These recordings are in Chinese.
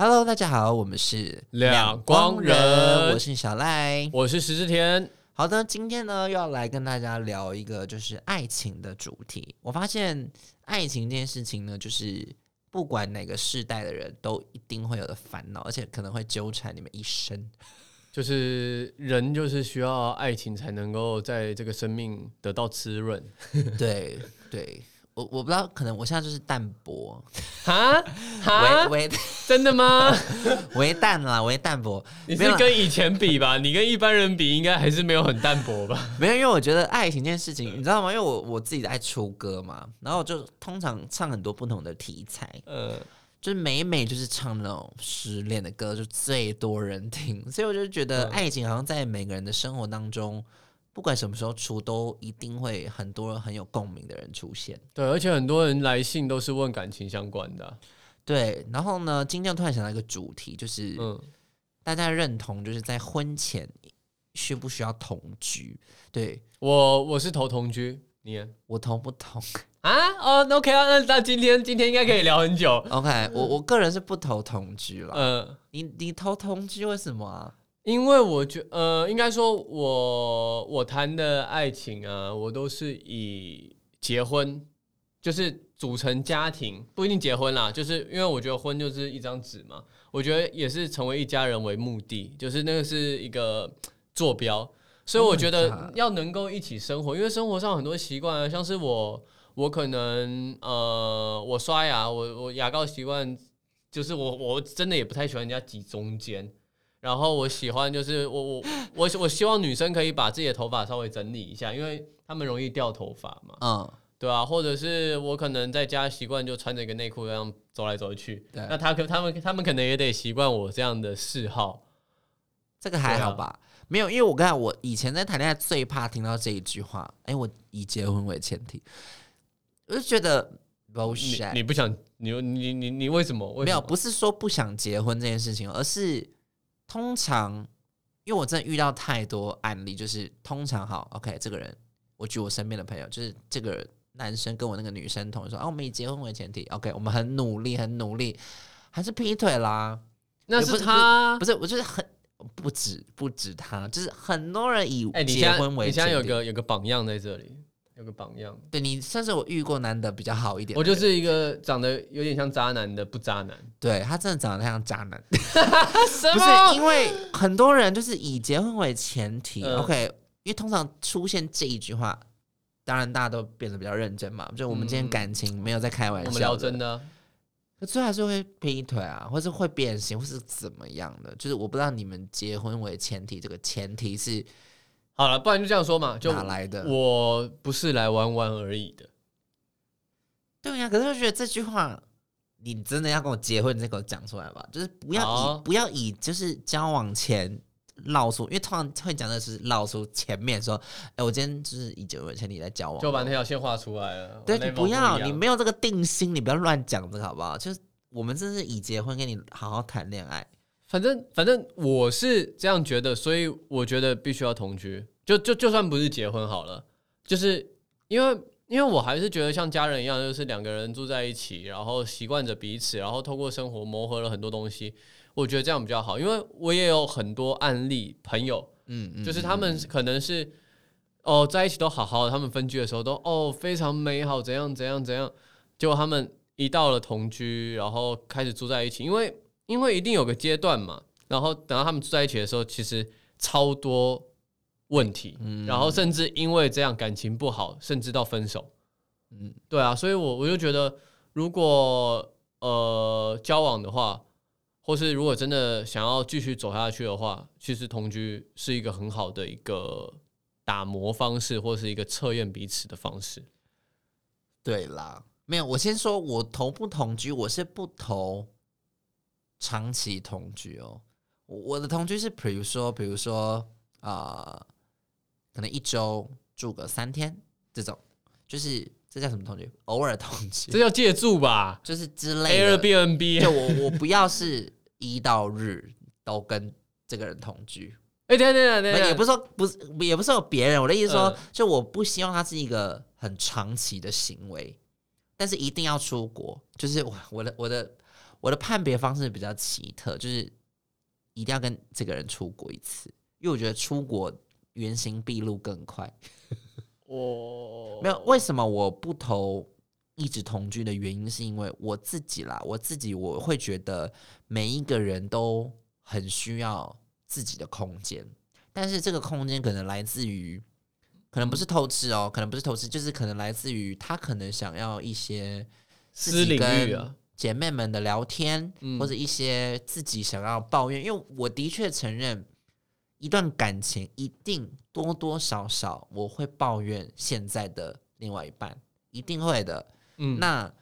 Hello，大家好，我们是两光人我是小赖。我是石之田。好的，今天呢又要来跟大家聊一个就是爱情的主题。我发现爱情这件事情呢，就是不管哪个世代的人都一定会有的烦恼，而且可能会纠缠你们一生。就是人就是需要爱情才能够在这个生命得到滋润。对 对。我我不知道，可能我现在就是淡薄哈，哈，微 真的吗？微淡啦，微淡薄。你是跟以前比吧？你跟一般人比，应该还是没有很淡薄吧？没有，因为我觉得爱情这件事情，你知道吗？因为我我自己爱出歌嘛，然后就通常唱很多不同的题材，呃，就是每每就是唱那种失恋的歌，就最多人听，所以我就觉得爱情好像在每个人的生活当中。不管什么时候出，都一定会很多很有共鸣的人出现。对，而且很多人来信都是问感情相关的。对，然后呢，今天突然想到一个主题，就是嗯，大家认同就是在婚前需不需要同居？对我，我是投同居，你我同不同 啊？哦，OK 啊，那那今天今天应该可以聊很久。OK，我我个人是不投同居了。嗯，你你投同居为什么啊？因为我觉呃，应该说，我我谈的爱情啊，我都是以结婚，就是组成家庭，不一定结婚啦，就是因为我觉得婚就是一张纸嘛，我觉得也是成为一家人为目的，就是那个是一个坐标，所以我觉得要能够一起生活，因为生活上很多习惯啊，像是我我可能呃，我刷牙，我我牙膏习惯，就是我我真的也不太喜欢人家挤中间。然后我喜欢就是我我我我希望女生可以把自己的头发稍微整理一下，因为她们容易掉头发嘛，嗯，对啊，或者是我可能在家习惯就穿着一个内裤这样走来走去，那他可他们他们可能也得习惯我这样的嗜好，这个还好吧？没有，因为我刚才我以前在谈恋爱最怕听到这一句话，哎，我以结婚为前提，我就觉得 bullshit，你不想你你你你为什么？没有，不是说不想结婚这件事情，而是。通常，因为我真的遇到太多案例，就是通常好，OK，这个人，我举我身边的朋友，就是这个男生跟我那个女生同说，啊，我们以结婚为前提，OK，我们很努力，很努力，还是劈腿啦？那是他，不是，我就是很不止不止他，就是很多人以结婚为，你现在有个有个榜样在这里。有个榜样，对你算是我遇过男的比较好一点。我就是一个长得有点像渣男的不渣男，对他真的长得像渣男。不是因为很多人就是以结婚为前提，OK？因为通常出现这一句话，当然大家都变得比较认真嘛。就我们今天感情没有在开玩笑，我们聊真的，可最后还是会劈腿啊，或是会变形，或是怎么样的？就是我不知道你们结婚为前提，这个前提是。好了，不然就这样说嘛，就哪来的？我不是来玩玩而已的。对呀，可是我觉得这句话，你真的要跟我结婚，你再给我讲出来吧。就是不要以不要以就是交往前唠出，因为通常会讲的是唠出前面说，哎，我今天就是以结婚前你在交往，就把那条线画出来了。对，你不要，你没有这个定心，你不要乱讲这个好不好？就是我们真是以结婚跟你好好谈恋爱。反正反正我是这样觉得，所以我觉得必须要同居。就就就算不是结婚好了，就是因为因为我还是觉得像家人一样，就是两个人住在一起，然后习惯着彼此，然后透过生活磨合了很多东西。我觉得这样比较好，因为我也有很多案例朋友，嗯，就是他们可能是哦在一起都好好的，他们分居的时候都哦非常美好，怎样怎样怎样，结果他们一到了同居，然后开始住在一起，因为。因为一定有个阶段嘛，然后等到他们住在一起的时候，其实超多问题，然后甚至因为这样感情不好，甚至到分手。嗯，对啊，所以我我就觉得，如果呃交往的话，或是如果真的想要继续走下去的话，其实同居是一个很好的一个打磨方式，或是一个测验彼此的方式。对啦，没有，我先说，我同不同居，我是不投。长期同居哦，我的同居是比如说，比如说啊，可能一周住个三天这种，就是这叫什么同居？偶尔同居，这叫借住吧？就是之类的。Airbnb，就我我不要是一到日都跟这个人同居。哎，对对对对，也不是说不是，也不是有别人。我的意思说，就我不希望它是一个很长期的行为，但是一定要出国。就是我我的我的。我的判别方式比较奇特，就是一定要跟这个人出国一次，因为我觉得出国原形毕露更快。我没有为什么我不投一直同居的原因，是因为我自己啦，我自己我会觉得每一个人都很需要自己的空间，但是这个空间可能来自于，可能不是偷吃哦，可能不是偷吃，就是可能来自于他可能想要一些私领域啊，姐妹们的聊天，或者一些自己想要抱怨，因为我的确承认。一段感情一定多多少少我会抱怨现在的另外一半，一定会的。嗯，那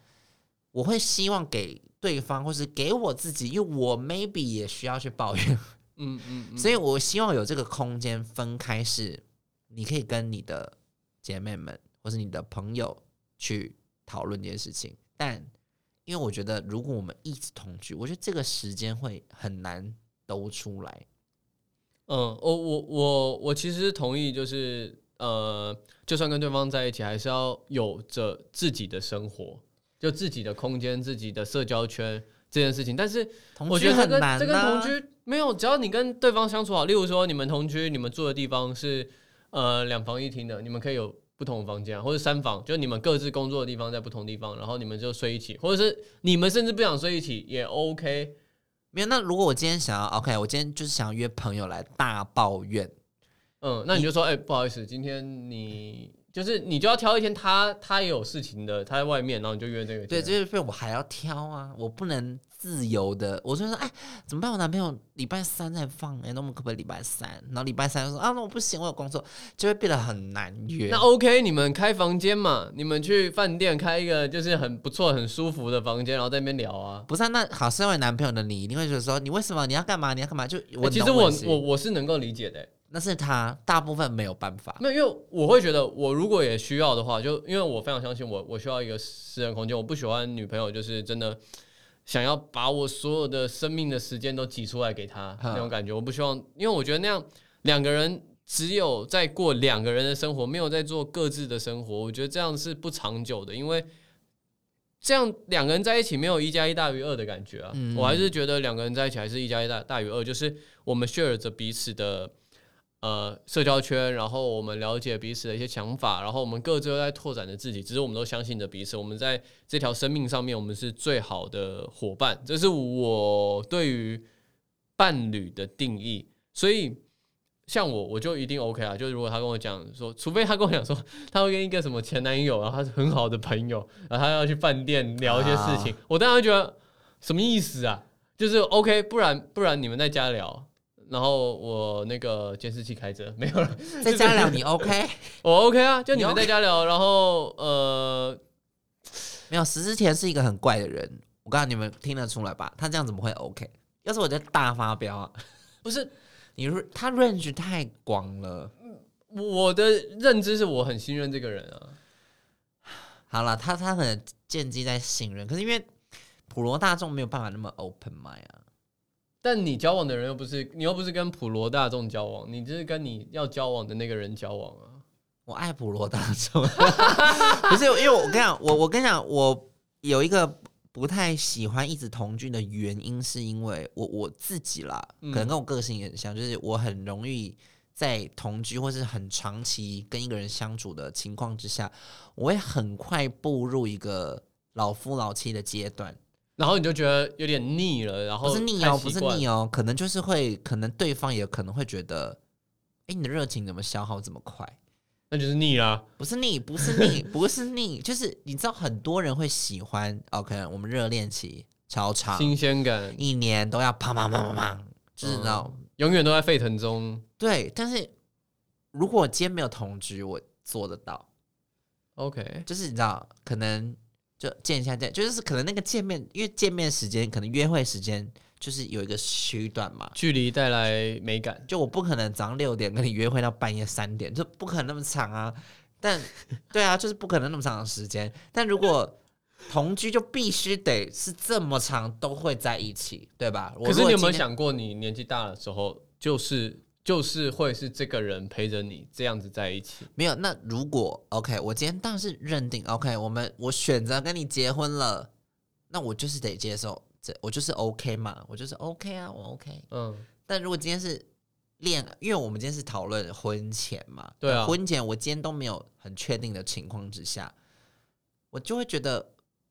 我会希望给对方，或是给我自己，因为我 maybe 也需要去抱怨。嗯嗯，所以我希望有这个空间分开，是你可以跟你的姐妹们或是你的朋友去讨论这件事情。但因为我觉得，如果我们一直同居，我觉得这个时间会很难兜出来。嗯，我我我我其实同意，就是呃，就算跟对方在一起，还是要有着自己的生活，就自己的空间、自己的社交圈这件事情。但是我觉得这跟这跟同居没有，只要你跟对方相处好，例如说你们同居，你们住的地方是呃两房一厅的，你们可以有不同房间，或者三房，就你们各自工作的地方在不同地方，然后你们就睡一起，或者是你们甚至不想睡一起也 OK。没有，那如果我今天想要，OK，我今天就是想要约朋友来大抱怨，嗯，那你就说，哎，不好意思，今天你就是你就要挑一天，他他也有事情的，他在外面，然后你就约那个。对，这是我还要挑啊，我不能。自由的，我就说，哎，怎么办？我男朋友礼拜三才放，哎，那我们可不可以礼拜三？然后礼拜三就说，啊，那我不行，我有工作，就会变得很难约。那 OK，你们开房间嘛？你们去饭店开一个，就是很不错、很舒服的房间，然后在那边聊啊。不是，啊那好，身为男朋友的你，一定会觉得说，你为什么你要干嘛？你要干嘛？就我其实我我我是能够理解的，那是他大部分没有办法。那因为我会觉得，我如果也需要的话，就因为我非常相信我，我需要一个私人空间，我不喜欢女朋友就是真的。想要把我所有的生命的时间都挤出来给她那种感觉，我不希望，因为我觉得那样两个人只有在过两个人的生活，没有在做各自的生活，我觉得这样是不长久的，因为这样两个人在一起没有一加一大于二的感觉啊。我还是觉得两个人在一起还是一加一大大于二，就是我们 share 着彼此的。呃，社交圈，然后我们了解彼此的一些想法，然后我们各自都在拓展着自己，只是我们都相信着彼此。我们在这条生命上面，我们是最好的伙伴，这是我对于伴侣的定义。所以，像我，我就一定 OK 啊。就是如果他跟我讲说，除非他跟我讲说，他会跟一个什么前男友，然后他是很好的朋友，然后他要去饭店聊一些事情，我当然觉得什么意思啊？就是 OK，不然不然你们在家聊。然后我那个监视器开着，没有了。在家聊你 OK？我 OK 啊，就你们在家聊。然后呃，没有。石之田是一个很怪的人，我告诉你们听得出来吧？他这样怎么会 OK？要是我在大发飙啊！不是，你他 range 太广了。我的认知是我很信任这个人啊。好了，他他可能建基在信任，可是因为普罗大众没有办法那么 open mind 啊。但你交往的人又不是你又不是跟普罗大众交往，你就是跟你要交往的那个人交往啊！我爱普罗大众，不是因为我跟你讲，我我跟你讲，我有一个不太喜欢一直同居的原因，是因为我我自己啦，可能跟我个性也很像，就是我很容易在同居或是很长期跟一个人相处的情况之下，我会很快步入一个老夫老妻的阶段。然后你就觉得有点腻了，然后不是腻哦，不是腻哦，可能就是会，可能对方也可能会觉得，哎，你的热情怎么消耗这么快？那就是腻啦，不是腻，不是腻，不是腻，就是你知道很多人会喜欢，OK，我们热恋期超长，新鲜感，一年都要砰砰砰砰砰，就是那种永远都在沸腾中。对，但是如果今天没有同居，我做得到，OK，就是你知道可能。就见一下见，就是可能那个见面，因为见面时间可能约会时间就是有一个区段嘛，距离带来美感。就我不可能早上六点跟你约会到半夜三点，就不可能那么长啊。但对啊，就是不可能那么长的时间。但如果同居，就必须得是这么长都会在一起，对吧？可是你有没有想过，你年纪大的时候就是。就是会是这个人陪着你这样子在一起，没有。那如果 OK，我今天当然是认定 OK，我们我选择跟你结婚了，那我就是得接受这我就是 OK 嘛，我就是 OK 啊，我 OK。嗯，但如果今天是恋，因为我们今天是讨论婚前嘛，对啊，婚前我今天都没有很确定的情况之下，我就会觉得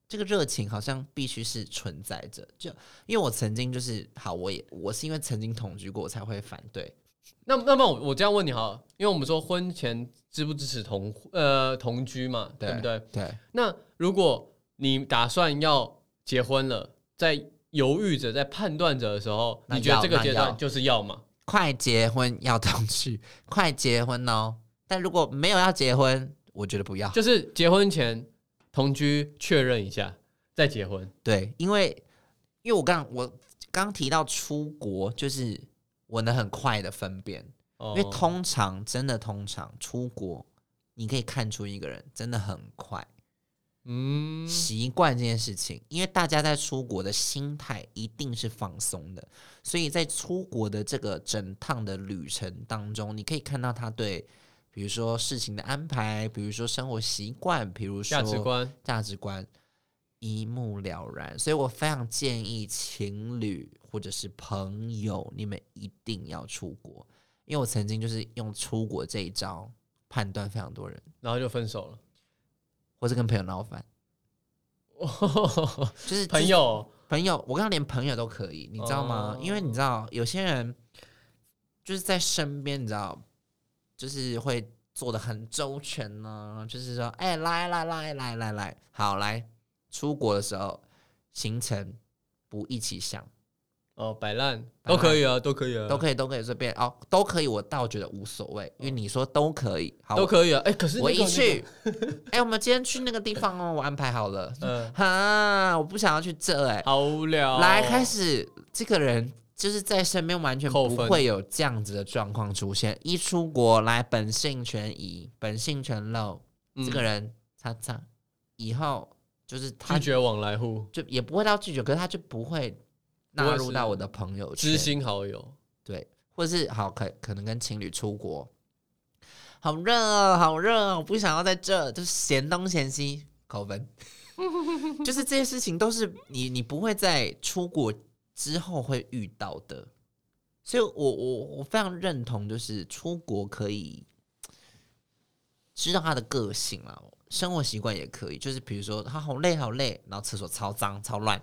这个热情好像必须是存在着。就因为我曾经就是好，我也我是因为曾经同居过，我才会反对。那那么我我这样问你哈，因为我们说婚前支不支持同呃同居嘛，对不对？对。那如果你打算要结婚了，在犹豫着、在判断着的时候，你觉得这个阶段就是要吗？快结婚要同居，快结婚哦！但如果没有要结婚，我觉得不要。就是结婚前同居确认一下再结婚。对，因为因为我刚我刚提到出国，就是我能很快的分辨，因为通常真的通常出国，你可以看出一个人真的很快。嗯，习惯这件事情，因为大家在出国的心态一定是放松的，所以在出国的这个整趟的旅程当中，你可以看到他对，比如说事情的安排，比如说生活习惯，比如说价值观，价值观一目了然。所以我非常建议情侣或者是朋友，你们一定要出国，因为我曾经就是用出国这一招判断非常多人，然后就分手了。或是跟朋友闹翻，就是朋友朋友，我刚刚连朋友都可以，你知道吗？因为你知道有些人就是在身边，你知道，就是会做的很周全呢。就是说，哎，来来来来来来，好来，出国的时候行程不一起想。哦，摆烂都可以啊，都可以啊，都可以，都可以随便。哦，都可以，我倒觉得无所谓，因为你说都可以，好，都可以啊，哎，可是我一去，哎，我们今天去那个地方哦，我安排好了，嗯，哈，我不想要去这，哎，好无聊，来开始，这个人就是在身边完全不会有这样子的状况出现，一出国来本性全移，本性全露，这个人他他以后就是拒绝往来户，就也不会到拒绝，可是他就不会。纳入到我的朋友圈知心好友，对，或者是好可可能跟情侣出国，好热啊，好热啊，我不想要在这，就是嫌东嫌西，扣分。就是这些事情都是你你不会在出国之后会遇到的，所以我我我非常认同，就是出国可以知道他的个性啊，生活习惯也可以，就是比如说他好累好累，然后厕所超脏超乱。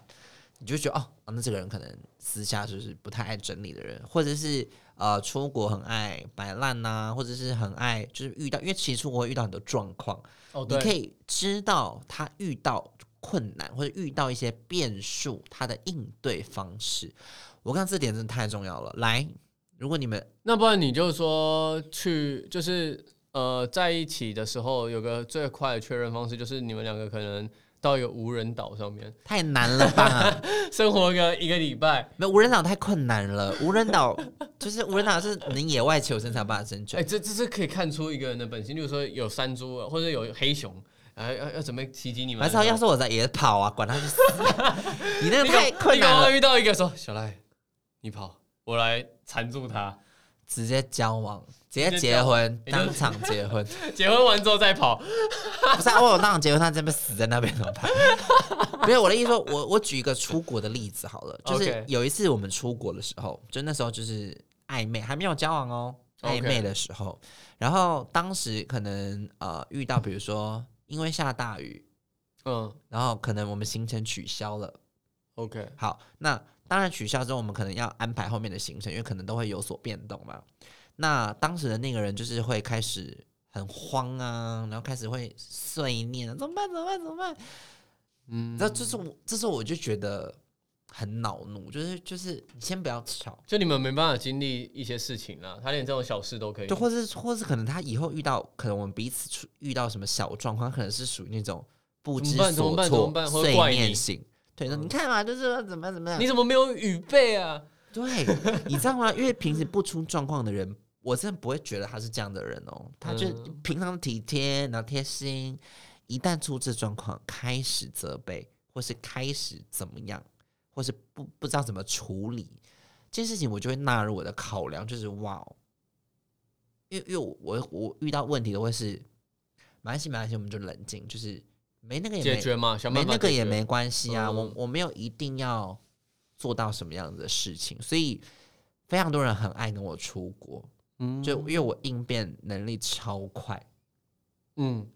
你就觉得哦，那这个人可能私下就是不太爱整理的人，或者是呃出国很爱摆烂呐，或者是很爱就是遇到，因为其实出国会遇到很多状况，哦，你可以知道他遇到困难或者遇到一些变数，他的应对方式。我看这点真的太重要了。来，如果你们那不然你就说去，就是呃在一起的时候有个最快的确认方式，就是你们两个可能。到一个无人岛上面太难了吧？生活个一个礼拜，没无人岛太困难了。无人岛就是无人岛是能野外求生才办法生存。哎，这这是可以看出一个人的本性，例如说有山猪或者有黑熊，啊要要准备袭击你们。还是要是我在也跑啊，管他去死！你那个太困难了。遇到一个说小赖，你跑，我来缠住他。直接交往，直接结婚，当场结婚，结婚完之后再跑，不是啊？我有当场结婚，他这边死在那边怎么办？没有我的意思说，我我举一个出国的例子好了，就是有一次我们出国的时候，就那时候就是暧昧，还没有交往哦，暧昧的时候，然后当时可能呃遇到，比如说因为下大雨，嗯，然后可能我们行程取消了，OK，好，那。当然取消之后，我们可能要安排后面的行程，因为可能都会有所变动嘛。那当时的那个人就是会开始很慌啊，然后开始会碎念，怎么办？怎么办？怎么办？嗯，那这是我，这时候我就觉得很恼怒，就是就是你先不要吵，就你们没办法经历一些事情啊，他连这种小事都可以，就或是或是可能他以后遇到，可能我们彼此出遇到什么小状况，可能是属于那种不知所措、碎念型。对的，你看嘛，就是说怎么样怎么样？你怎么没有预备啊？对，你知道吗？因为平时不出状况的人，我真的不会觉得他是这样的人哦。他就平常体贴然后贴心，一旦出这状况，开始责备，或是开始怎么样，或是不不知道怎么处理这件事情，我就会纳入我的考量，就是哇，因为因为我我遇到问题都会是，没关系没关系，我们就冷静，就是。没那个也解决嘛，没那个也没关系啊。我我没有一定要做到什么样子的事情，所以非常多人很爱跟我出国，嗯，就因为我应变能力超快，嗯，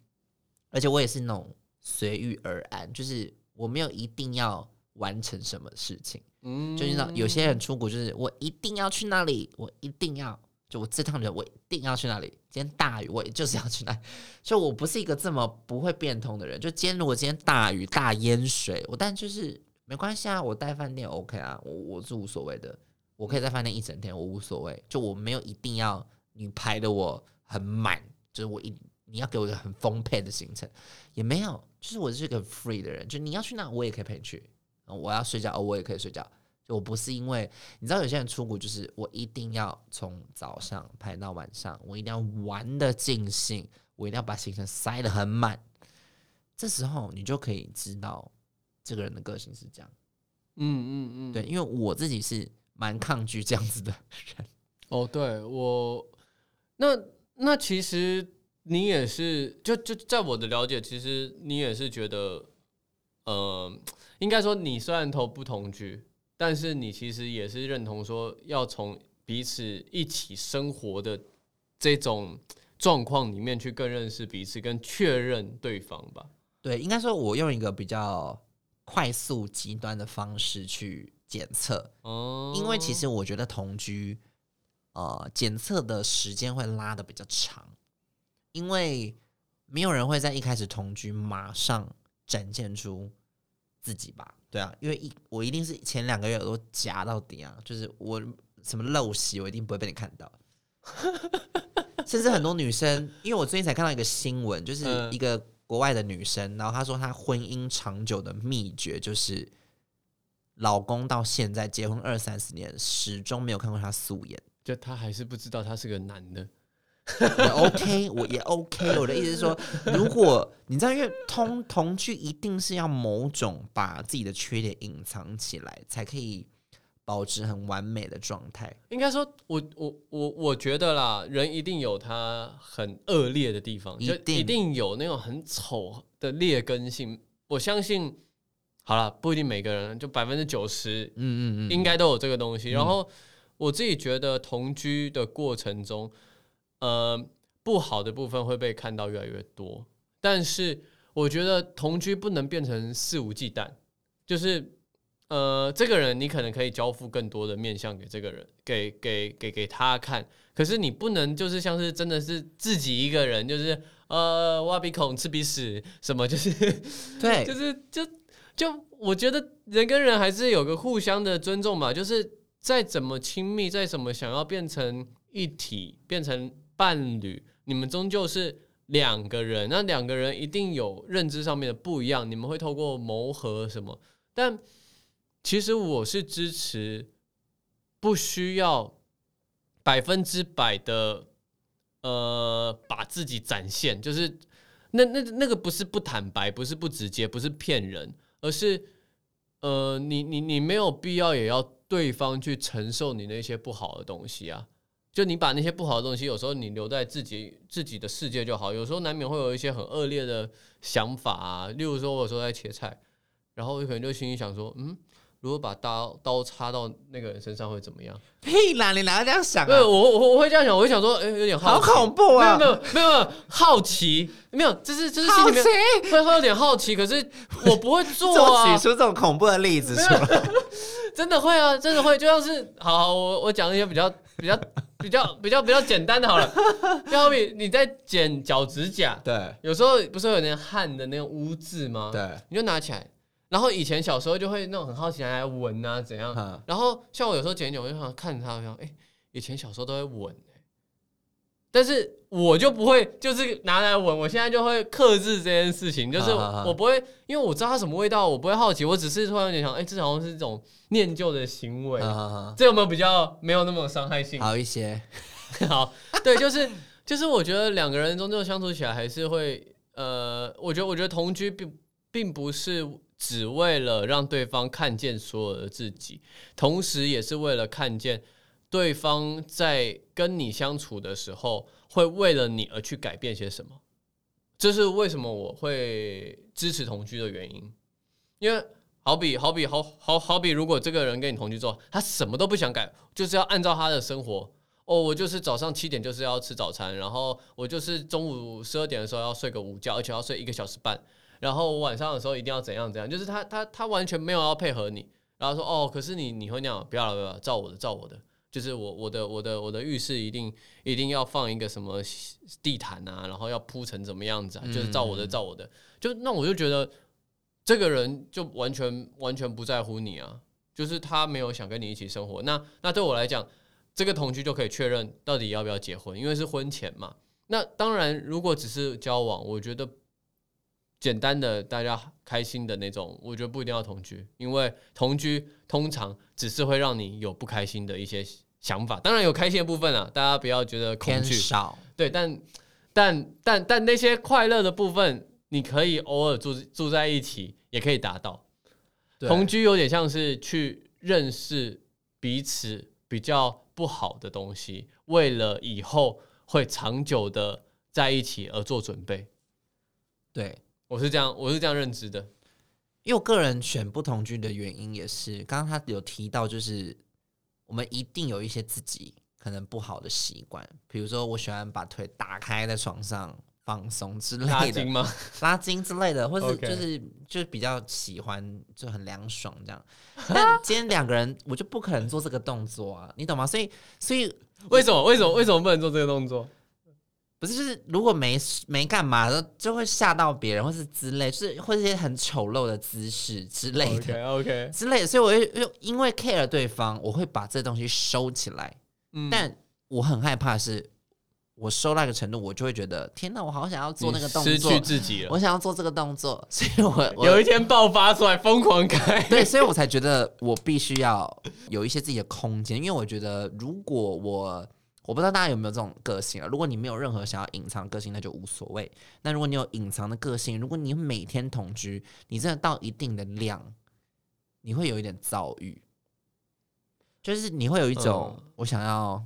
而且我也是那种随遇而安，就是我没有一定要完成什么事情，嗯，就是那有些人出国就是我一定要去那里，我一定要。就我这趟旅，我一定要去那里。今天大雨，我就是要去那。就我不是一个这么不会变通的人。就今天如果今天大雨大淹水，我但就是没关系啊，我带饭店 OK 啊，我我是无所谓的。我可以在饭店一整天，我无所谓。就我没有一定要你排的我很满，就是我一你要给我一个很丰沛的行程，也没有。就是我是个 free 的人，就你要去那，我也可以陪你去。我要睡觉，我也可以睡觉。就我不是因为你知道有些人出国就是我一定要从早上排到晚上，我一定要玩的尽兴，我一定要把行程塞得很满。这时候你就可以知道这个人的个性是这样。嗯嗯嗯，对，因为我自己是蛮抗拒这样子的人。哦，对我那那其实你也是，就就在我的了解，其实你也是觉得，呃，应该说你虽然投不同居。但是你其实也是认同说，要从彼此一起生活的这种状况里面去更认识彼此，跟确认对方吧。对，应该说，我用一个比较快速极端的方式去检测。哦，因为其实我觉得同居，呃，检测的时间会拉的比较长，因为没有人会在一开始同居马上展现出自己吧。对啊，因为一我一定是前两个月都夹到底啊，就是我什么陋习，我一定不会被你看到。甚至很多女生，因为我最近才看到一个新闻，就是一个国外的女生，然后她说她婚姻长久的秘诀就是老公到现在结婚二三十年，始终没有看过她素颜，就她还是不知道她是个男的。也 OK，我也 OK。我的意思是说，如果你知道，因为同同居一定是要某种把自己的缺点隐藏起来，才可以保持很完美的状态。应该说，我我我我觉得啦，人一定有他很恶劣的地方，就一定有那种很丑的劣根性。我相信，好了，不一定每个人，就百分之九十，嗯嗯嗯，应该都有这个东西。然后我自己觉得，同居的过程中。呃，不好的部分会被看到越来越多，但是我觉得同居不能变成肆无忌惮，就是呃，这个人你可能可以交付更多的面向给这个人，给给给给他看，可是你不能就是像是真的是自己一个人，就是呃挖鼻孔吃鼻屎什么，就是对，就是就就我觉得人跟人还是有个互相的尊重嘛，就是再怎么亲密，再怎么想要变成一体，变成。伴侣，你们终究是两个人，那两个人一定有认知上面的不一样，你们会透过磨合什么？但其实我是支持，不需要百分之百的呃把自己展现，就是那那那个不是不坦白，不是不直接，不是骗人，而是呃你你你没有必要也要对方去承受你那些不好的东西啊。就你把那些不好的东西，有时候你留在自己自己的世界就好。有时候难免会有一些很恶劣的想法啊，例如说，我有时候在切菜，然后我可能就心里想说，嗯，如果把刀刀插到那个人身上会怎么样？屁啦，你哪会这样想？对，我我我会这样想，我会想说，哎，有点好恐怖啊！没有没有没有好奇，没有，这是这是好奇，会会有点好奇，可是我不会做啊。举出这种恐怖的例子出来，真的会啊，真的会，就像是，好，我我讲一些比较比较。比较 比较比较简单的好了，就好比你在剪脚指甲，对，有时候不是有点汗的那种污渍吗？对，你就拿起来，然后以前小时候就会那种很好奇来闻啊怎样，然后像我有时候剪脚，我就想看着它，我想哎，以前小时候都会闻。但是我就不会，就是拿来闻。我现在就会克制这件事情，就是我不会，因为我知道它什么味道，我不会好奇。我只是突然有点想，哎，这好像是一种念旧的行为。这有没有比较没有那么伤害性？好一些。好，对，就是就是，我觉得两个人终究相处起来还是会，呃，我觉得我觉得同居并并不是只为了让对方看见所有的自己，同时也是为了看见。对方在跟你相处的时候，会为了你而去改变些什么？这是为什么我会支持同居的原因。因为好比好比好好好比，如果这个人跟你同居之后，他什么都不想改，就是要按照他的生活。哦，我就是早上七点就是要吃早餐，然后我就是中午十二点的时候要睡个午觉，而且要睡一个小时半，然后我晚上的时候一定要怎样怎样，就是他他他完全没有要配合你，然后说哦，可是你你会那样，不要了不要了，照我的照我的，就是我我的我的我的浴室一定一定要放一个什么地毯啊，然后要铺成怎么样子啊，就是照我的照我的，就那我就觉得这个人就完全完全不在乎你啊，就是他没有想跟你一起生活，那那对我来讲。这个同居就可以确认到底要不要结婚，因为是婚前嘛。那当然，如果只是交往，我觉得简单的大家开心的那种，我觉得不一定要同居，因为同居通常只是会让你有不开心的一些想法。当然有开心的部分啊，大家不要觉得恐惧少。对，但但但但那些快乐的部分，你可以偶尔住住在一起，也可以达到。同居有点像是去认识彼此比较。不好的东西，为了以后会长久的在一起而做准备。对我是这样，我是这样认知的。因为我个人选不同居的原因也是，刚刚他有提到，就是我们一定有一些自己可能不好的习惯，比如说我喜欢把腿打开在床上。放松之类的，拉筋吗？拉筋之类的，或是就是就是比较喜欢就很凉爽这样。但今天两个人，我就不可能做这个动作啊，你懂吗？所以所以为什么为什么为什么不能做这个动作？不是就是如果没没干嘛的，就会吓到别人，或是之类，是或一些很丑陋的姿势之类的，OK 之类的。所以我又因为 care 对方，我会把这东西收起来。嗯，但我很害怕是。我收那个程度，我就会觉得天哪，我好想要做那个动作，失去自己了。我想要做这个动作，所以我 有一天爆发出来，疯狂开。对，所以我才觉得我必须要有一些自己的空间，因为我觉得如果我我不知道大家有没有这种个性啊，如果你没有任何想要隐藏个性，那就无所谓。那如果你有隐藏的个性，如果你每天同居，你真的到一定的量，你会有一点躁郁，就是你会有一种我想要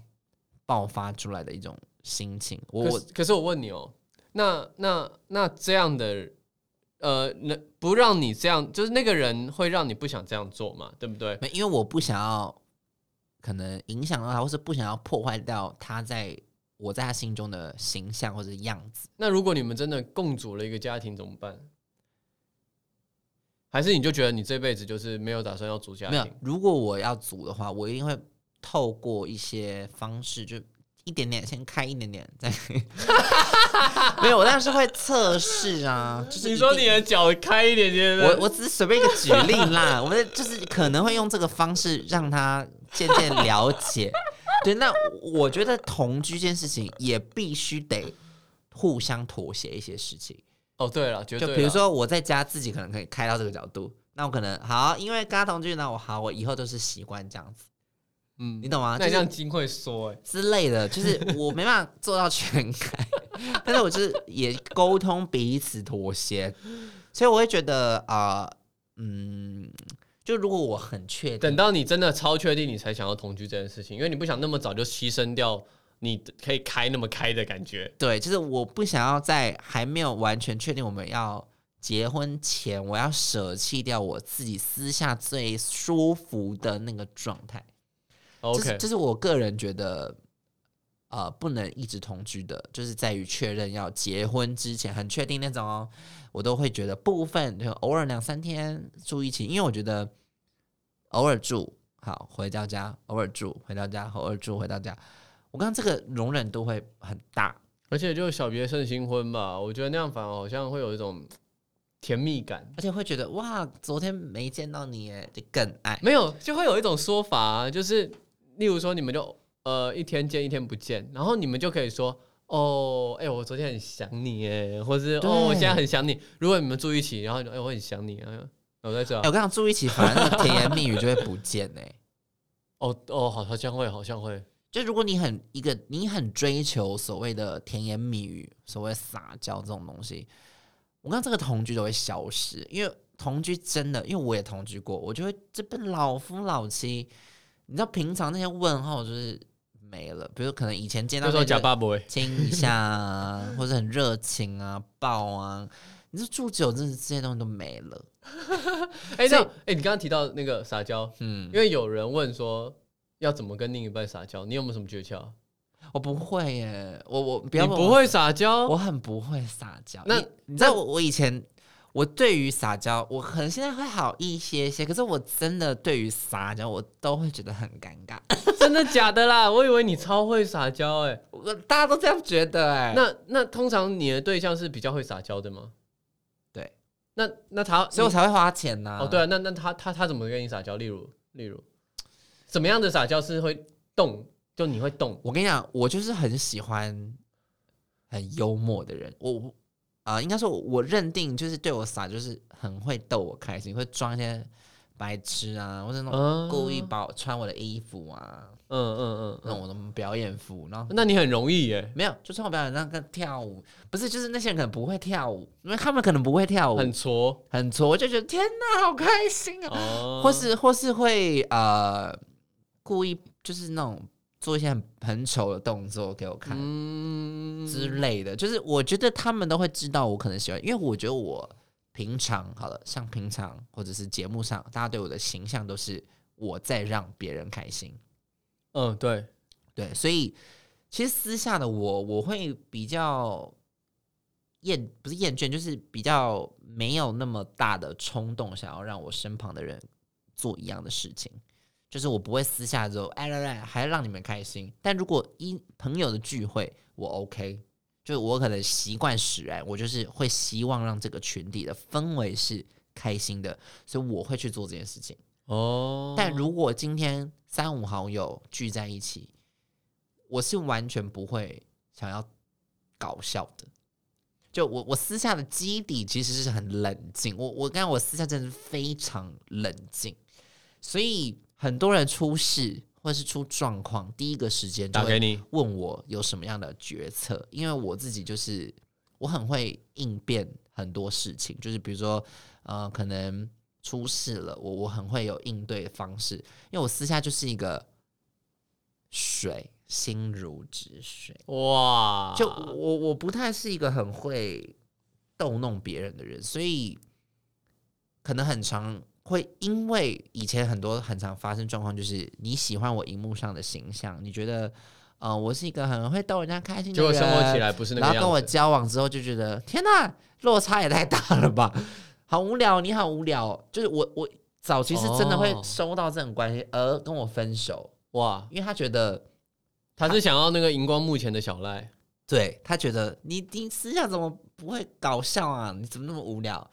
爆发出来的一种。心情，我可是我问你哦，那那那这样的，呃，那不让你这样，就是那个人会让你不想这样做嘛，对不对？因为我不想要，可能影响到他，或是不想要破坏掉他在我在他心中的形象或者样子。那如果你们真的共组了一个家庭怎么办？还是你就觉得你这辈子就是没有打算要组家庭？没有，如果我要组的话，我一定会透过一些方式就。一点点，先开一点点，再没有，我当然是会测试啊。就是你说你的脚开一点点，我我只是随便一个举例啦。我们就是可能会用这个方式让他渐渐了解。对，那我觉得同居这件事情也必须得互相妥协一些事情。哦，对了，就比如说我在家自己可能可以开到这个角度，那我可能好，因为跟他同居，呢我好，我以后都是习惯这样子。嗯，你懂吗？那这样筋会缩哎之类的，就是我没办法做到全开，但是我就是也沟通彼此妥协，所以我会觉得啊，嗯，就如果我很确定，等到你真的超确定，你才想要同居这件事情，因为你不想那么早就牺牲掉你可以开那么开的感觉。对，就是我不想要在还没有完全确定我们要结婚前，我要舍弃掉我自己私下最舒服的那个状态。OK，这是我个人觉得，呃，不能一直同居的，就是在于确认要结婚之前很确定那种哦，我都会觉得部分就偶尔两三天住一起，因为我觉得偶尔住好回到家，偶尔住回到家，偶尔住回到家，我刚刚这个容忍度会很大，而且就小别胜新婚吧，我觉得那样反而好像会有一种甜蜜感，而且会觉得哇，昨天没见到你，哎，就更爱，没有就会有一种说法，啊就是。例如说，你们就呃一天见一天不见，然后你们就可以说哦，哎，我昨天很想你，哎，或是哦，我现在很想你。如果你们住一起，然后哎，我很想你，哎，我在这。我跟你讲，住一起，反而那个甜言蜜语就会不见，哎。哦哦，好，好像会，好像会。就如果你很一个，你很追求所谓的甜言蜜语，所谓撒娇这种东西，我看这个同居都会消失，因为同居真的，因为我也同居过，我就会这边老夫老妻。你知道平常那些问候就是没了，比如可能以前见到说假爸爸亲一下啊，或者很热情啊，抱啊，你说住久，真的这些东西都没了。哎，那哎，你刚刚提到那个撒娇，嗯，因为有人问说要怎么跟另一半撒娇，你有没有什么诀窍？我不会耶，我我你不会撒娇，我很不会撒娇。那你知道我我以前我对于撒娇，我可能现在会好一些些，可是我真的对于撒娇，我都会觉得很尴尬。真的假的啦？我以为你超会撒娇哎，我大家都这样觉得哎。那那通常你的对象是比较会撒娇的吗？对，那那他，所以我才会花钱呢。哦，对啊，那那他他他怎么跟你撒娇？例如例如，怎么样的撒娇是会动？就你会动，我跟你讲，我就是很喜欢很幽默的人。我啊，应该说，我认定就是对我撒，就是很会逗我开心，会装一些白痴啊，或者那种故意把我穿我的衣服啊，嗯嗯嗯，那种我的表演服。然后，那你很容易耶？没有，就穿我表演那个跳舞，不是，就是那些人可能不会跳舞，因为他们可能不会跳舞，很挫，很挫，我就觉得天哪，好开心啊！或是或是会呃故意就是那种。做一些很很丑的动作给我看之类的，就是我觉得他们都会知道我可能喜欢，因为我觉得我平常好了，像平常或者是节目上，大家对我的形象都是我在让别人开心。嗯，对对，所以其实私下的我，我会比较厌，不是厌倦，就是比较没有那么大的冲动，想要让我身旁的人做一样的事情。就是我不会私下之后，哎来来，还让你们开心。但如果一朋友的聚会，我 OK，就是我可能习惯使然，我就是会希望让这个群体的氛围是开心的，所以我会去做这件事情。哦。但如果今天三五好友聚在一起，我是完全不会想要搞笑的。就我我私下的基底其实是很冷静，我我刚才我私下真的是非常冷静，所以。很多人出事或是出状况，第一个时间打给你问我有什么样的决策，因为我自己就是我很会应变很多事情，就是比如说呃，可能出事了，我我很会有应对方式，因为我私下就是一个水心如止水哇，就我我不太是一个很会逗弄别人的人，所以可能很长。会因为以前很多很常发生状况，就是你喜欢我荧幕上的形象，你觉得呃我是一个很会逗人家开心的人，生活起来不是那个然后跟我交往之后就觉得天哪，落差也太大了吧，好无聊，你好无聊。就是我我早期是真的会收到这种关系而跟我分手哇，因为他觉得他是想要那个荧光幕前的小赖，对他觉得你你私下怎么不会搞笑啊？你怎么那么无聊？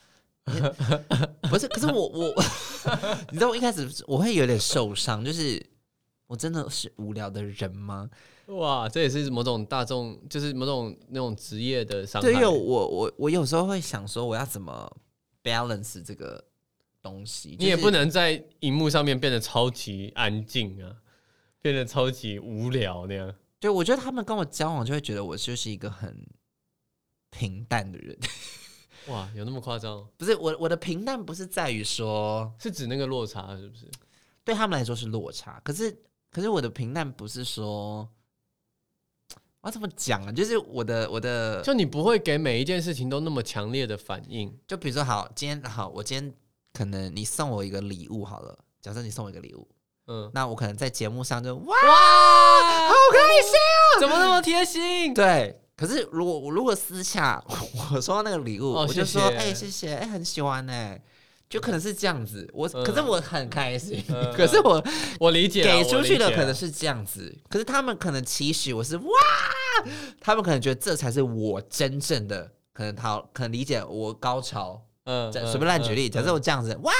不是，可是我我，你知道我一开始我会有点受伤，就是我真的是无聊的人吗？哇，这也是某种大众，就是某种那种职业的伤害。对，我我我有时候会想说，我要怎么 balance 这个东西？你也不能在荧幕上面变得超级安静啊，变得超级无聊那样。对，我觉得他们跟我交往就会觉得我就是一个很平淡的人。哇，有那么夸张？不是我，我的平淡不是在于说，是指那个落差，是不是？对他们来说是落差。可是，可是我的平淡不是说，我要怎么讲啊？就是我的，我的，就你不会给每一件事情都那么强烈的反应。就比如说，好，今天好，我今天可能你送我一个礼物好了。假设你送我一个礼物，嗯，那我可能在节目上就哇，好开心啊！怎么那么贴心？对。可是，如果我如果私下 我收到那个礼物，我就说：“哎，谢谢，哎，很喜欢呢。”就可能是这样子。我可是我很开心。可是我我理解给出去的可能是这样子。可是他们可能期许我是哇，他们可能觉得这才是我真正的可能。他可能理解我高潮。嗯，随便乱举例。假设我这样子哇，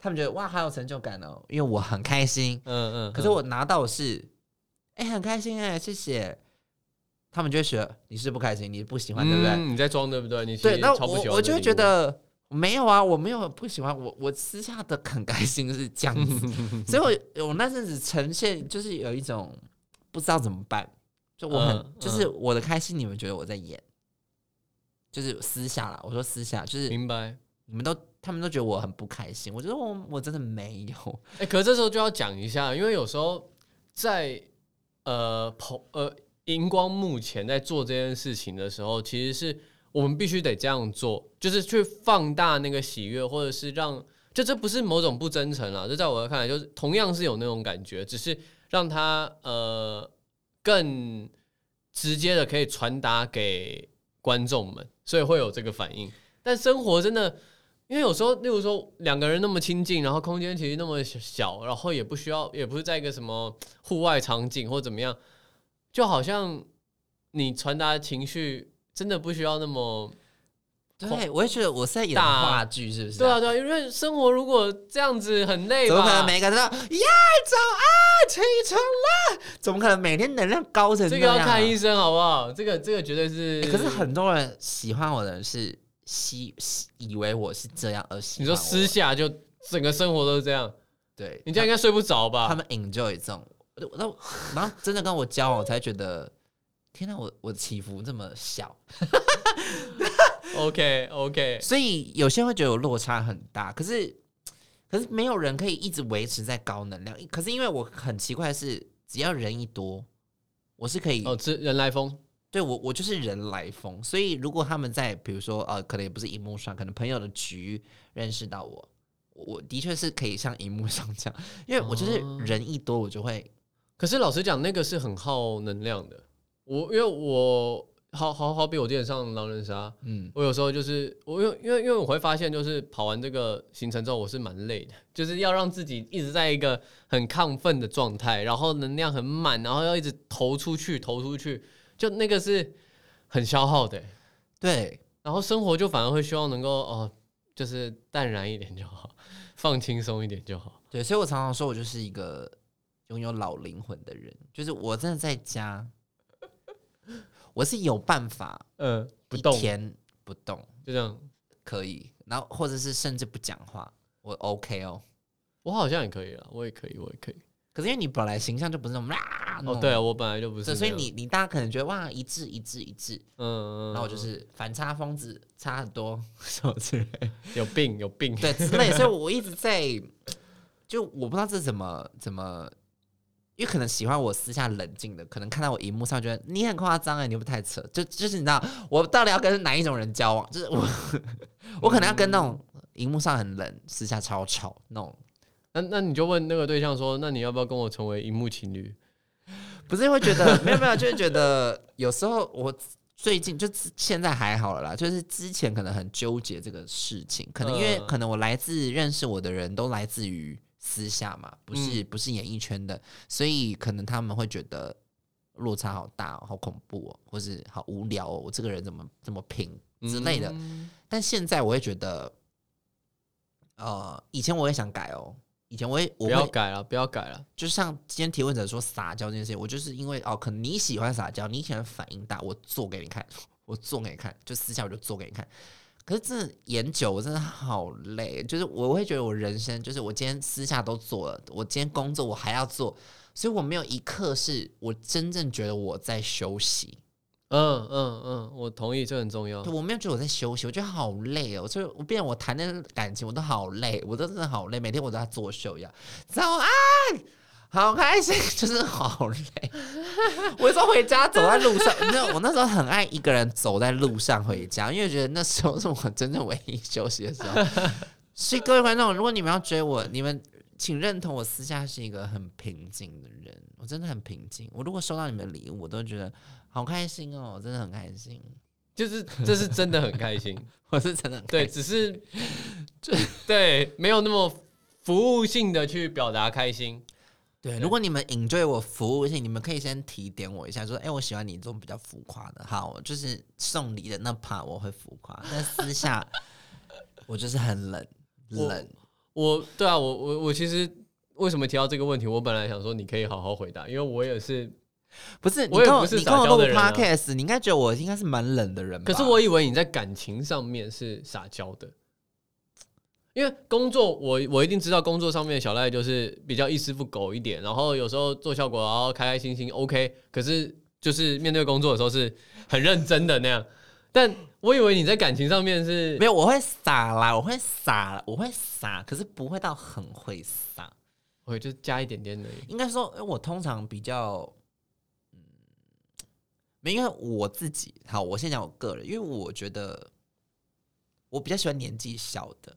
他们觉得哇，好有成就感哦，因为我很开心。嗯嗯。可是我拿到是哎，很开心哎，谢谢。他们就会觉得你是不开心，你不喜欢，对不对？你在装，对不对？你对，那我我就会觉得没有啊，我没有不喜欢，我我私下的很开心是这样子，所以我我那阵子呈现就是有一种不知道怎么办，就我很就是我的开心，你们觉得我在演，就是私下啦，我说私下就是明白，你们都他们都觉得我很不开心，我觉得我我真的没有，哎，可是这时候就要讲一下，因为有时候在呃朋呃。荧光幕前在做这件事情的时候，其实是我们必须得这样做，就是去放大那个喜悦，或者是让，就这不是某种不真诚啊，这在我看来就是同样是有那种感觉，只是让他呃更直接的可以传达给观众们，所以会有这个反应。但生活真的，因为有时候，例如说两个人那么亲近，然后空间其实那么小，然后也不需要，也不是在一个什么户外场景或怎么样，就好像你传达情绪。真的不需要那么，对我也觉得我是在演话剧，是不是？对啊，对啊，因为生活如果这样子很累，怎么可能每个人都呀早啊起床啦？怎么可能每天能量高成这个要看医生好不好？这个这个绝对是。可是很多人喜欢我的人是希以为我是这样而喜。你说私下就整个生活都是这样，对，你这样应该睡不着吧？他们 enjoy 这种，那然后真的跟我交往，我才觉得。天哪，我我的起伏这么小，OK OK，所以有些人会觉得我落差很大，可是可是没有人可以一直维持在高能量。可是因为我很奇怪的是，只要人一多，我是可以哦，人来疯，对我我就是人来疯。所以如果他们在比如说呃，可能也不是荧幕上，可能朋友的局认识到我，我的确是可以像荧幕上这样，因为我就是人一多，我就会。可是老实讲，那个是很耗能量的。我因为我好好好比我之前上狼人杀，嗯，我有时候就是我因为因为因为我会发现，就是跑完这个行程之后，我是蛮累的，就是要让自己一直在一个很亢奋的状态，然后能量很满，然后要一直投出去投出去，就那个是很消耗的，对。然后生活就反而会希望能够哦，就是淡然一点就好，放轻松一点就好。对，所以我常常说我就是一个拥有老灵魂的人，就是我真的在家。我是有办法，嗯，不动，天不动，就这样可以，然后或者是甚至不讲话，我 OK 哦，我好像也可以了，我也可以，我也可以。可是因为你本来形象就不是那么啊，哦，对啊，我本来就不是，所以你你大家可能觉得哇一致一致一致，嗯，然后我就是反差疯子，差很多什么之类，有病有病，对之类，所以我一直在，就我不知道这怎么怎么。因为可能喜欢我私下冷静的，可能看到我荧幕上觉得你很夸张哎，你又不太扯，就就是你知道我到底要跟哪一种人交往？就是我，我可能要跟那种荧幕上很冷，私下超吵那种。那那你就问那个对象说，那你要不要跟我成为荧幕情侣？不是会觉得没有没有，就是觉得有时候我最近就现在还好了啦，就是之前可能很纠结这个事情，可能因为可能我来自认识我的人都来自于。私下嘛，不是不是演艺圈的，所以可能他们会觉得落差好大，好恐怖哦，或是好无聊哦，我这个人怎么这么拼之类的。但现在我会觉得，呃，以前我也想改哦，以前我也我不要改了，不要改了。就像今天提问者说撒娇这件事情，我就是因为哦，可能你喜欢撒娇，你喜欢反应大，我做给你看，我做给你看，就私下我就做给你看。可是真的演久，我真的好累。就是我会觉得我人生，就是我今天私下都做了，我今天工作我还要做，所以我没有一刻是我真正觉得我在休息。嗯嗯嗯，我同意，这很重要。我没有觉得我在休息，我觉得好累哦。就我变我谈的感情，我都好累，我都真的好累，每天我都在作秀一样。早安。好开心，就是好累。我说回家走在路上，那我那时候很爱一个人走在路上回家，因为觉得那时候是我真正唯一休息的时候。所以各位观众，如果你们要追我，你们请认同我私下是一个很平静的人，我真的很平静。我如果收到你们的礼物，我都觉得好开心哦，真的很开心。就是这是真的很开心，我是真的对，只是就对没有那么服务性的去表达开心。对，如果你们引对我服务性，你们可以先提点我一下，说：“哎，我喜欢你这种比较浮夸的。”好，就是送礼的那 part 我会浮夸，但私下 我就是很冷冷。我对啊，我我我其实为什么提到这个问题？我本来想说你可以好好回答，因为我也是不是我也不是撒娇的人。Podcast，你应该觉得我应该是蛮冷的人，可是我以为你在感情上面是撒娇的。因为工作，我我一定知道工作上面小赖就是比较一丝不苟一点，然后有时候做效果，然后开开心心，OK。可是就是面对工作的时候是很认真的那样。但我以为你在感情上面是没有，我会傻啦，我会傻，我会傻，可是不会到很会傻，我就加一点点的。应该说，我通常比较，嗯，没，因为我自己好，我先讲我个人，因为我觉得我比较喜欢年纪小的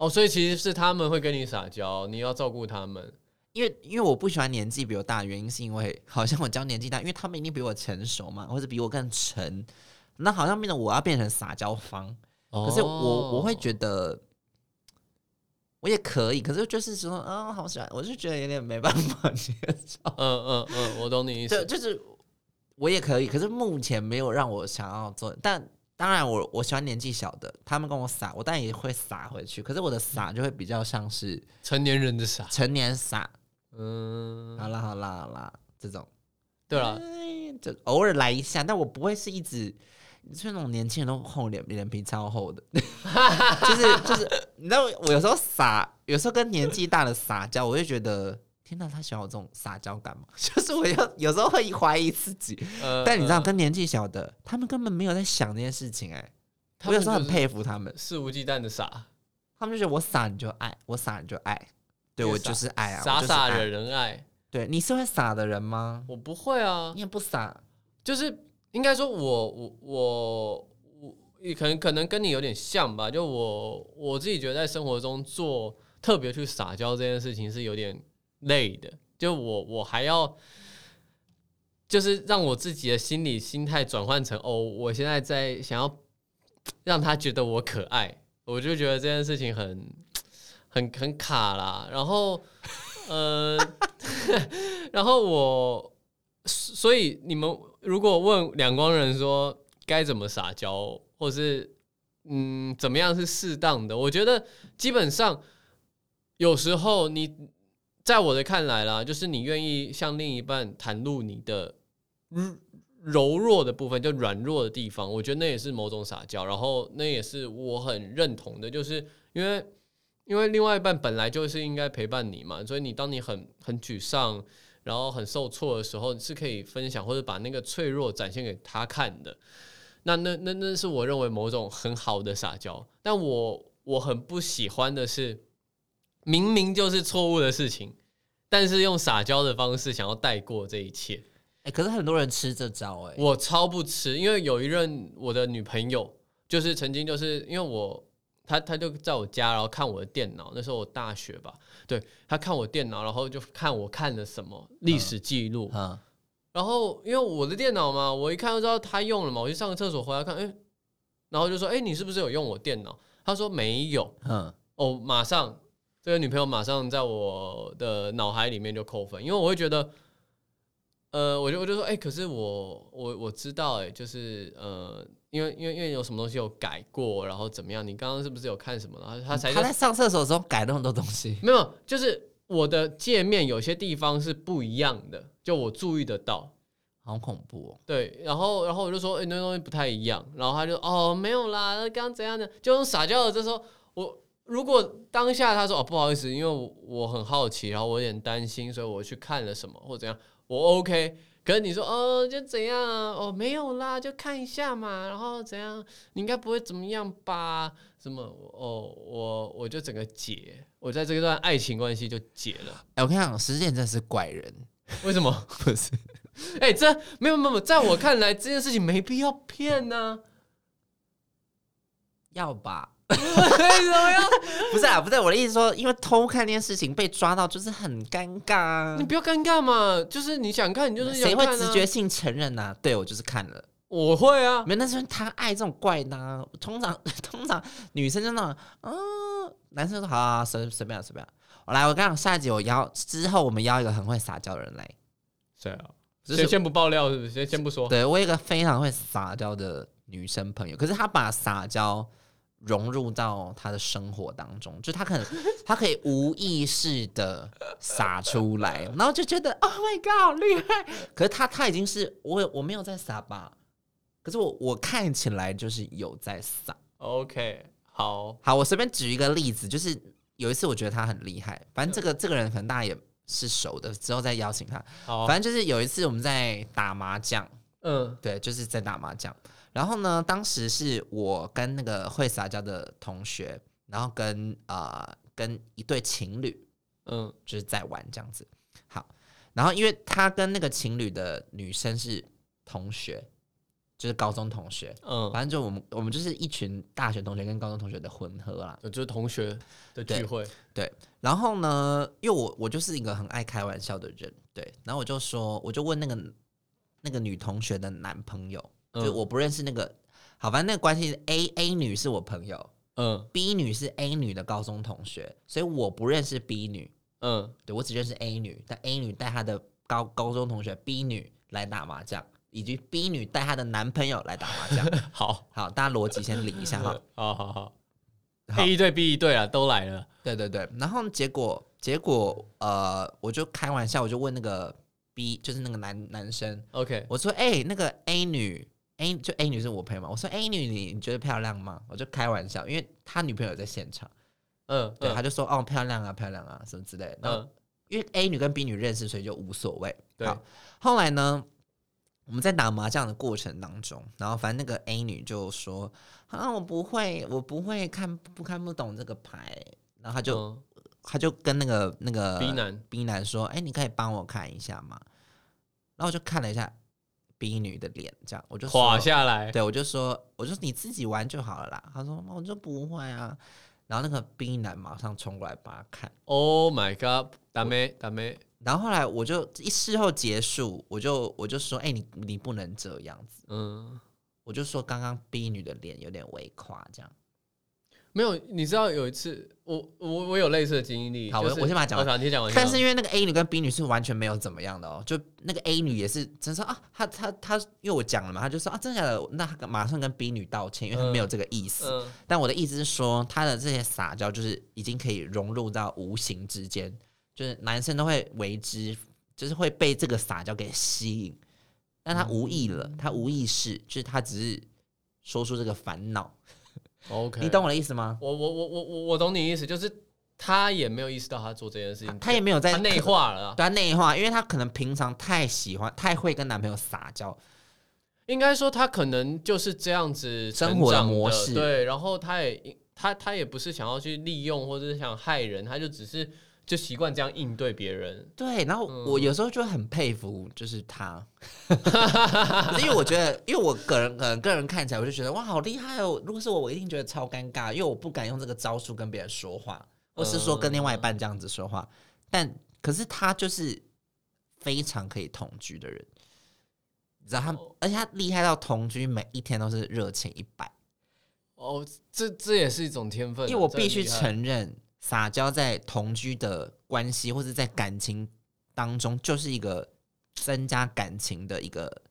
哦，所以其实是他们会跟你撒娇，你要照顾他们。因为因为我不喜欢年纪比我大的原因，是因为 好像我教年纪大，因为他们一定比我成熟嘛，或者比我更沉，那好像变得我要变成撒娇方。可是我我会觉得我也可以，可是就是说，嗯，好喜欢，我就觉得有点没办法接受。嗯嗯嗯，我懂你意思，就就是。我也可以，可是目前没有让我想要做。但当然，我我喜欢年纪小的，他们跟我撒，我当然也会撒回去。可是我的撒就会比较像是成年人的撒，成年撒。嗯，好啦好啦好啦，这种，对了，就偶尔来一下，但我不会是一直，是那种年轻人都厚脸脸皮超厚的，就是就是，你知道我有时候撒，有时候跟年纪大的撒娇，我就觉得。天哪，他喜欢我这种撒娇感吗？就是我有有时候会怀疑自己，但你知道，跟年纪小的，他们根本没有在想这件事情。哎，我有时候很佩服他们，肆无忌惮的撒，他们就觉得我撒你就爱，我撒你就爱，对我就是爱啊，傻傻惹人爱。对，你是会撒的人吗？我不会啊，你也不撒，就是应该说，我我我我，可能可能跟你有点像吧。就我我自己觉得，在生活中做特别去撒娇这件事情是有点。累的，就我我还要，就是让我自己的心理心态转换成哦，我现在在想要让他觉得我可爱，我就觉得这件事情很很很卡啦。然后呃，然后我所以你们如果问两光人说该怎么撒娇，或是嗯怎么样是适当的，我觉得基本上有时候你。在我的看来啦，就是你愿意向另一半袒露你的柔弱的部分，就软弱的地方，我觉得那也是某种撒娇，然后那也是我很认同的，就是因为因为另外一半本来就是应该陪伴你嘛，所以你当你很很沮丧，然后很受挫的时候，是可以分享或者把那个脆弱展现给他看的。那那那那是我认为某种很好的撒娇，但我我很不喜欢的是。明明就是错误的事情，但是用撒娇的方式想要带过这一切。哎，可是很多人吃这招哎，我超不吃，因为有一任我的女朋友，就是曾经就是因为我，她她就在我家，然后看我的电脑，那时候我大学吧，对她看我电脑，然后就看我看了什么历史记录，嗯，然后因为我的电脑嘛，我一看就知道她用了嘛，我去上个厕所回来看，哎，然后就说，哎，你是不是有用我电脑？她说没有，嗯，哦，马上。这个女朋友马上在我的脑海里面就扣分，因为我会觉得，呃，我就我就说，哎，可是我我我知道，哎，就是呃，因为因为因为有什么东西有改过，然后怎么样？你刚刚是不是有看什么？然后他才他在上厕所的时候改那么多东西，没有，就是我的界面有些地方是不一样的，就我注意得到，好恐怖哦。对，然后然后我就说，哎，那东西不太一样，然后他就哦，没有啦，刚刚怎样的？就用撒娇的这时候我。如果当下他说哦不好意思，因为我很好奇，然后我有点担心，所以我去看了什么或怎样，我 OK。可是你说哦就怎样啊？哦没有啦，就看一下嘛，然后怎样？你应该不会怎么样吧？什么？哦我我就整个解，我在这段爱情关系就解了。哎，我跟你讲，实践真的是怪人，为什么？不是？哎，这没有没有，在我看来这件事情没必要骗呢。要吧？为什么要？不是啊，不是我的意思说，因为偷看这件事情被抓到，就是很尴尬。你不要尴尬嘛，就是你想看，你就是谁会直觉性承认呢？对我就是看了，我会啊。没，那是他爱这种怪呢。通常 通常女生就那种，嗯，男生说好好随随便随便。我来，我刚讲下一集我邀之后，我们邀一个很会撒娇的人来。谁啊？先先不爆料，是不是？先先不说。对我有一个非常会撒娇的女生朋友，可是她把撒娇。融入到他的生活当中，就他可能他可以无意识的撒出来，然后就觉得 Oh my God，好厉害！可是他他已经是我我没有在撒吧，可是我我看起来就是有在撒。OK，好好，我随便举一个例子，就是有一次我觉得他很厉害，反正这个这个人可能大家也是熟的，之后再邀请他。反正就是有一次我们在打麻将，嗯，对，就是在打麻将。然后呢？当时是我跟那个会撒娇的同学，然后跟呃跟一对情侣，嗯，就是在玩这样子。好，然后因为他跟那个情侣的女生是同学，就是高中同学，嗯，反正就我们我们就是一群大学同学跟高中同学的混合啦，就是同学的聚会。对，然后呢，因为我我就是一个很爱开玩笑的人，对，然后我就说，我就问那个那个女同学的男朋友，就我不认识那个，好，反正那个关系，A A 女是我朋友，嗯，B 女是 A 女的高中同学，所以我不认识 B 女，嗯，对我只认识 A 女，但 A 女带她的高高中同学 B 女来打麻将。以及 B 女带她的男朋友来打麻将，好好，大家逻辑先理一下哈。好好好，A 一对 B 一对啊，都来了。对对对，然后结果结果呃，我就开玩笑，我就问那个 B，就是那个男男生，OK，我说哎，那个 A 女 A 就 A 女是我朋友嘛，我说 A 女你你觉得漂亮吗？我就开玩笑，因为他女朋友在现场，嗯，对，他就说哦漂亮啊漂亮啊什么之类的。嗯，因为 A 女跟 B 女认识，所以就无所谓。好，后来呢？我们在打麻将的过程当中，然后反正那个 A 女就说：“啊，我不会，我不会看不看不懂这个牌。”然后他就他就跟那个那个 B 男 B 男说：“哎，你可以帮我看一下吗？”然后我就看了一下 B 女的脸，这样我就垮下来。对，我就说：“我就你自己玩就好了啦。”他说：“我就不会啊。”然后那个 B 男马上冲过来帮他看。Oh my god！大妹大妹。然后后来我就一事后结束，我就我就说，哎，你你不能这样子，嗯，我就说刚刚 B 女的脸有点微垮，这样。没有，你知道有一次，我我我有类似的经历。好，我我先把它讲完。你讲完。但是因为那个 A 女跟 B 女是完全没有怎么样的哦，就那个 A 女也是真说啊，她她她，因为我讲了嘛，她就说啊，真的，那马上跟 B 女道歉，因为她没有这个意思。但我的意思是说，她的这些撒娇就是已经可以融入到无形之间。就是男生都会为之，就是会被这个撒娇给吸引，但他无意了，他无意识，就是他只是说出这个烦恼。OK，你懂我的意思吗？我我我我我我懂你意思，就是他也没有意识到他做这件事情，他也没有在内化了，对，内化，因为他可能平常太喜欢，太会跟男朋友撒娇，应该说他可能就是这样子生活的模式，对，然后他也他他也不是想要去利用或者是想害人，他就只是。就习惯这样应对别人，对。然后我有时候就很佩服，就是他，因为我觉得，因为我个人可能个人看起来，我就觉得哇，好厉害哦！如果是我，我一定觉得超尴尬，因为我不敢用这个招数跟别人说话，或是说跟另外一半这样子说话。但可是他就是非常可以同居的人，你知道他，而且他厉害到同居每一天都是热情一百。哦，这这也是一种天分，因为我必须承认。撒娇在同居的关系或者在感情当中，就是一个增加感情的一个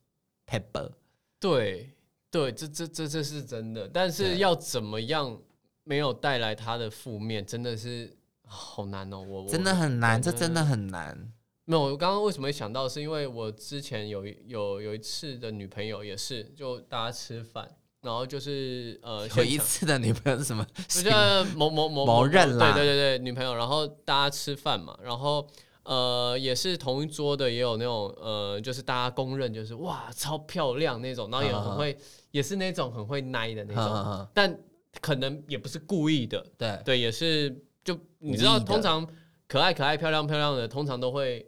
pebble。对对，这这这这是真的。但是要怎么样没有带来他的负面，真的是好难哦。我真的很难，这真的很难。没有，我刚刚为什么会想到，是因为我之前有有有一次的女朋友也是，就大家吃饭。然后就是呃，有一次的女朋友是什么？就某某某 某任啦，对对对对，女朋友。然后大家吃饭嘛，然后呃，也是同一桌的，也有那种呃，就是大家公认就是哇超漂亮那种，然后也很会，也是那种很会奶的那种，但可能也不是故意的，对对，也是就你知道，通常可爱可爱漂亮漂亮的，通常都会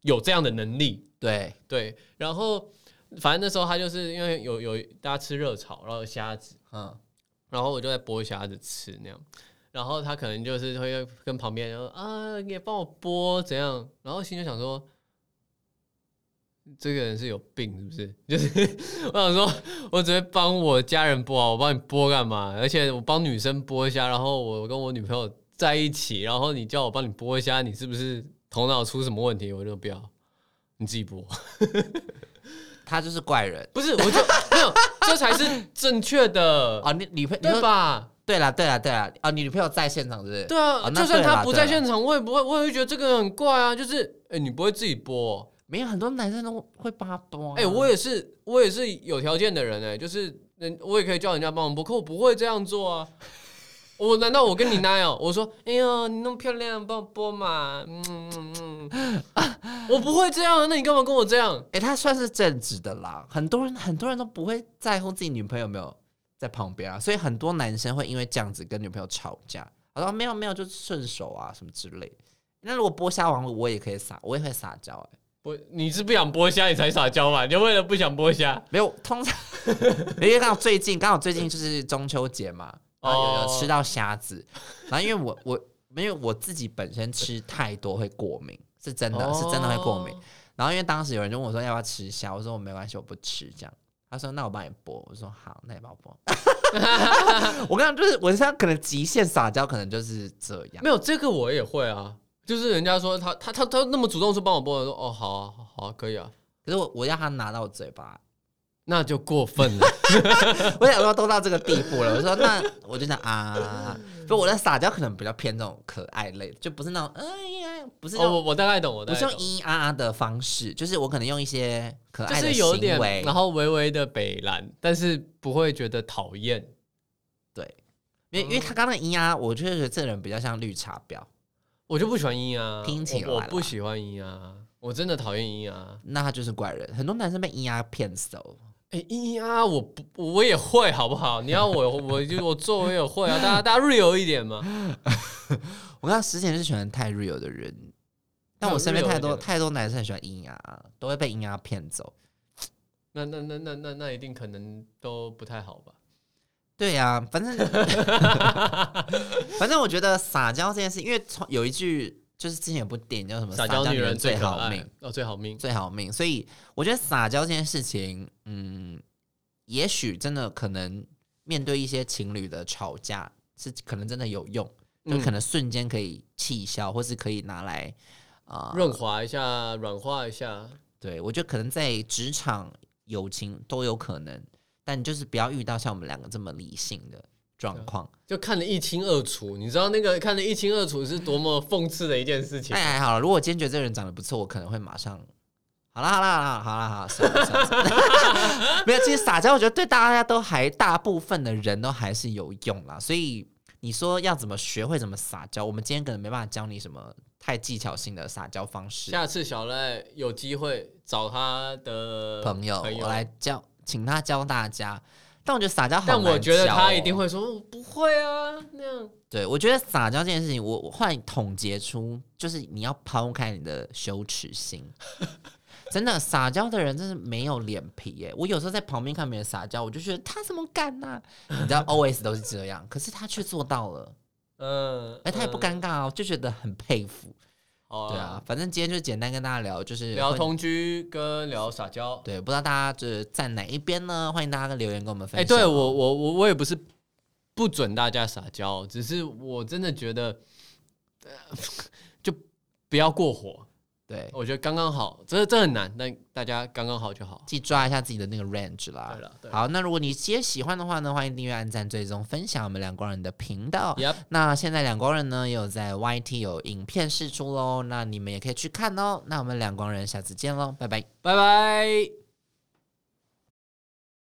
有这样的能力，对对，然后。反正那时候他就是因为有有大家吃热炒，然后有虾子，嗯，然后我就在剥虾子吃那样，然后他可能就是会跟旁边说啊，你也帮我剥怎样？然后心就想说，这个人是有病是不是？就是我想说，我只会帮我家人剥啊，我帮你剥干嘛？而且我帮女生剥虾，然后我跟我女朋友在一起，然后你叫我帮你剥虾，你是不是头脑出什么问题？我就不要，你自己剥。他就是怪人，不是？我就 没有，这才是正确的啊！你女朋友对吧？对啦，对啦，对了啊！你女朋友在现场是不是？对啊，就算他不在现场，我也不会，我也会觉得这个人很怪啊！就是，哎，你不会自己播？没有，很多男生都会帮他播。哎，我也是，我也是有条件的人哎，就是人，我也可以叫人家帮我播，可我不会这样做啊。我难道我跟你那样？我说，哎呦，你那么漂亮，帮我播嘛？嗯嗯嗯，我不会这样，那你干嘛跟我这样？哎，他算是正直的啦。很多人很多人都不会在乎自己女朋友有没有在旁边啊，所以很多男生会因为这样子跟女朋友吵架。他说没有没有，就顺手啊什么之类。那如果剥虾王，我也可以撒，我也会撒娇哎。不，你是不想剥虾你才撒娇嘛？你就为了不想剥虾？没有，通常 因为刚好最近刚好最近就是中秋节嘛，然后有有吃到虾子，然后因为我我没有我自己本身吃太多会过敏，是真的是真的会过敏。然后因为当时有人就问我说要不要吃虾，我说我没关系，我不吃这样。他说那我帮你剥，我说好，那你帮我剥。我跟你讲就是我现在可能极限撒娇，可能就是这样。没有这个我也会啊。就是人家说他他他他那么主动说帮我剥，我说哦好啊好啊可以啊，可是我我要他拿到我嘴巴，那就过分了。我想说都到这个地步了，我说那我就想啊，不我的撒娇可能比较偏这种可爱类，就不是那种哎呀，不是我我大概懂，我不是用咿咿啊啊的方式，就是我可能用一些可爱的行为，然后微微的北蓝，但是不会觉得讨厌。对，因为因为他刚刚咿呀，我就觉得这人比较像绿茶婊。我就不喜欢咿啊，听起来我不喜欢咿啊，我真的讨厌咿啊。那他就是怪人，很多男生被咿呀骗走。哎，阴啊，我不我也会好不好？你要我 我就我做我也会啊，大家大家 real 一点嘛。我刚之前是喜欢太 real 的人，但我身边太多太多男生很喜欢阴啊，都会被咿啊骗走。那那那那那那一定可能都不太好吧？对呀，反正 反正我觉得撒娇这件事，因为从有一句就是之前有部电影叫什么“撒娇女人最好命”，哦，最好命，最好命。所以我觉得撒娇这件事情，嗯，也许真的可能面对一些情侣的吵架，是可能真的有用，就可能瞬间可以气消，或是可以拿来啊润滑一下、软化一下。对我觉得可能在职场、友情都有可能。但就是不要遇到像我们两个这么理性的状况，就看得一清二楚。你知道那个看得一清二楚是多么讽刺的一件事情。哎，还好，如果今天觉得这个人长得不错，我可能会马上。好啦，好啦，好啦，好啦，好了，算了，算了。没有，其实撒娇，我觉得对大家都还大部分的人都还是有用啦。所以你说要怎么学会怎么撒娇，我们今天可能没办法教你什么太技巧性的撒娇方式。下次小赖有机会找他的朋友，我来教。请他教大家，但我觉得撒娇好但我觉得他一定会说不会啊那样。对，我觉得撒娇这件事情，我我后来总结出，就是你要抛开你的羞耻心。真的撒娇的人真是没有脸皮耶！我有时候在旁边看别人撒娇，我就觉得他怎么敢呢？你知道，O S 都是这样，可是他却做到了。嗯，哎，他也不尴尬哦，就觉得很佩服。对啊，反正今天就简单跟大家聊，就是聊同居跟聊撒娇。对，不知道大家就是站哪一边呢？欢迎大家留言跟我们分享。哎，对我我我我也不是不准大家撒娇，只是我真的觉得，就不要过火。对，我觉得刚刚好，这这很难，但大家刚刚好就好，记抓一下自己的那个 range 啦。对了，好，那如果你今天喜欢的话呢，欢迎订阅、按赞、追踪、分享我们两光人的频道。那现在两光人呢，也有在 YT 有影片试出喽，那你们也可以去看哦。那我们两光人下次见喽，拜拜，拜拜。